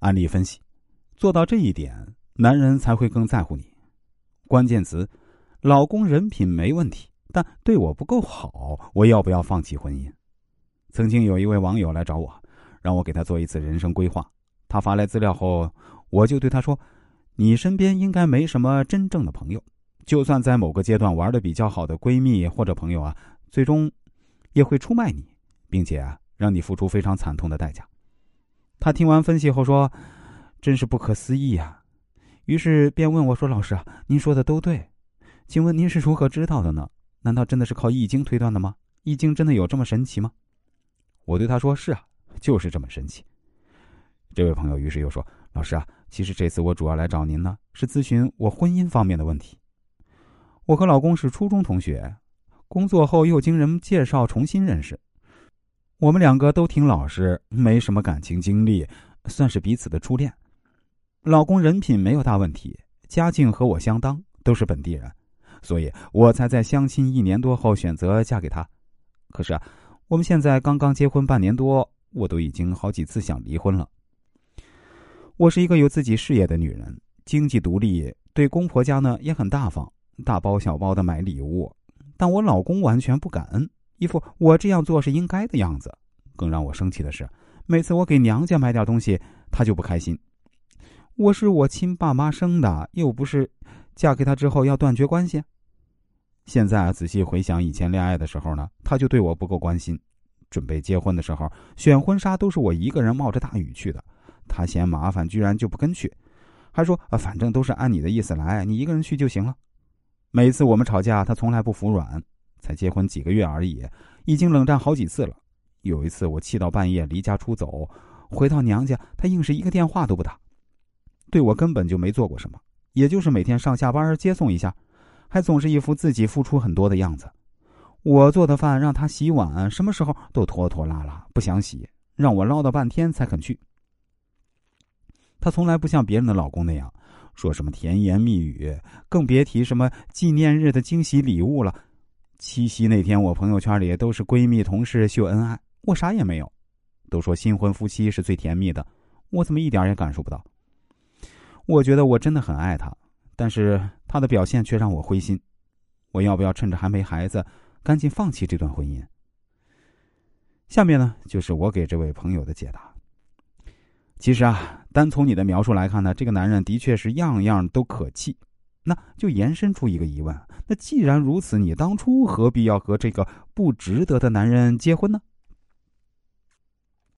案例分析：做到这一点，男人才会更在乎你。关键词：老公人品没问题，但对我不够好，我要不要放弃婚姻？曾经有一位网友来找我，让我给他做一次人生规划。他发来资料后，我就对他说：“你身边应该没什么真正的朋友，就算在某个阶段玩的比较好的闺蜜或者朋友啊，最终也会出卖你，并且啊，让你付出非常惨痛的代价。”他听完分析后说：“真是不可思议呀！”于是便问我说：“老师啊，您说的都对，请问您是如何知道的呢？难道真的是靠易经推断的吗？易经真的有这么神奇吗？”我对他说：“是啊，就是这么神奇。”这位朋友于是又说：“老师啊，其实这次我主要来找您呢，是咨询我婚姻方面的问题。我和老公是初中同学，工作后又经人介绍重新认识。我们两个都挺老实，没什么感情经历，算是彼此的初恋。老公人品没有大问题，家境和我相当，都是本地人，所以我才在相亲一年多后选择嫁给他。可是啊。”我们现在刚刚结婚半年多，我都已经好几次想离婚了。我是一个有自己事业的女人，经济独立，对公婆家呢也很大方，大包小包的买礼物。但我老公完全不感恩，一副我这样做是应该的样子。更让我生气的是，每次我给娘家买点东西，他就不开心。我是我亲爸妈生的，又不是嫁给他之后要断绝关系。现在仔细回想以前恋爱的时候呢，他就对我不够关心。准备结婚的时候，选婚纱都是我一个人冒着大雨去的，他嫌麻烦，居然就不跟去，还说啊，反正都是按你的意思来，你一个人去就行了。每次我们吵架，他从来不服软。才结婚几个月而已，已经冷战好几次了。有一次我气到半夜离家出走，回到娘家，他硬是一个电话都不打，对我根本就没做过什么，也就是每天上下班接送一下。还总是一副自己付出很多的样子，我做的饭让他洗碗，什么时候都拖拖拉拉，不想洗，让我唠叨半天才肯去。他从来不像别人的老公那样，说什么甜言蜜语，更别提什么纪念日的惊喜礼物了。七夕那天，我朋友圈里都是闺蜜同事秀恩爱，我啥也没有。都说新婚夫妻是最甜蜜的，我怎么一点也感受不到？我觉得我真的很爱他。但是他的表现却让我灰心，我要不要趁着还没孩子，赶紧放弃这段婚姻？下面呢，就是我给这位朋友的解答。其实啊，单从你的描述来看呢，这个男人的确是样样都可气，那就延伸出一个疑问：那既然如此，你当初何必要和这个不值得的男人结婚呢？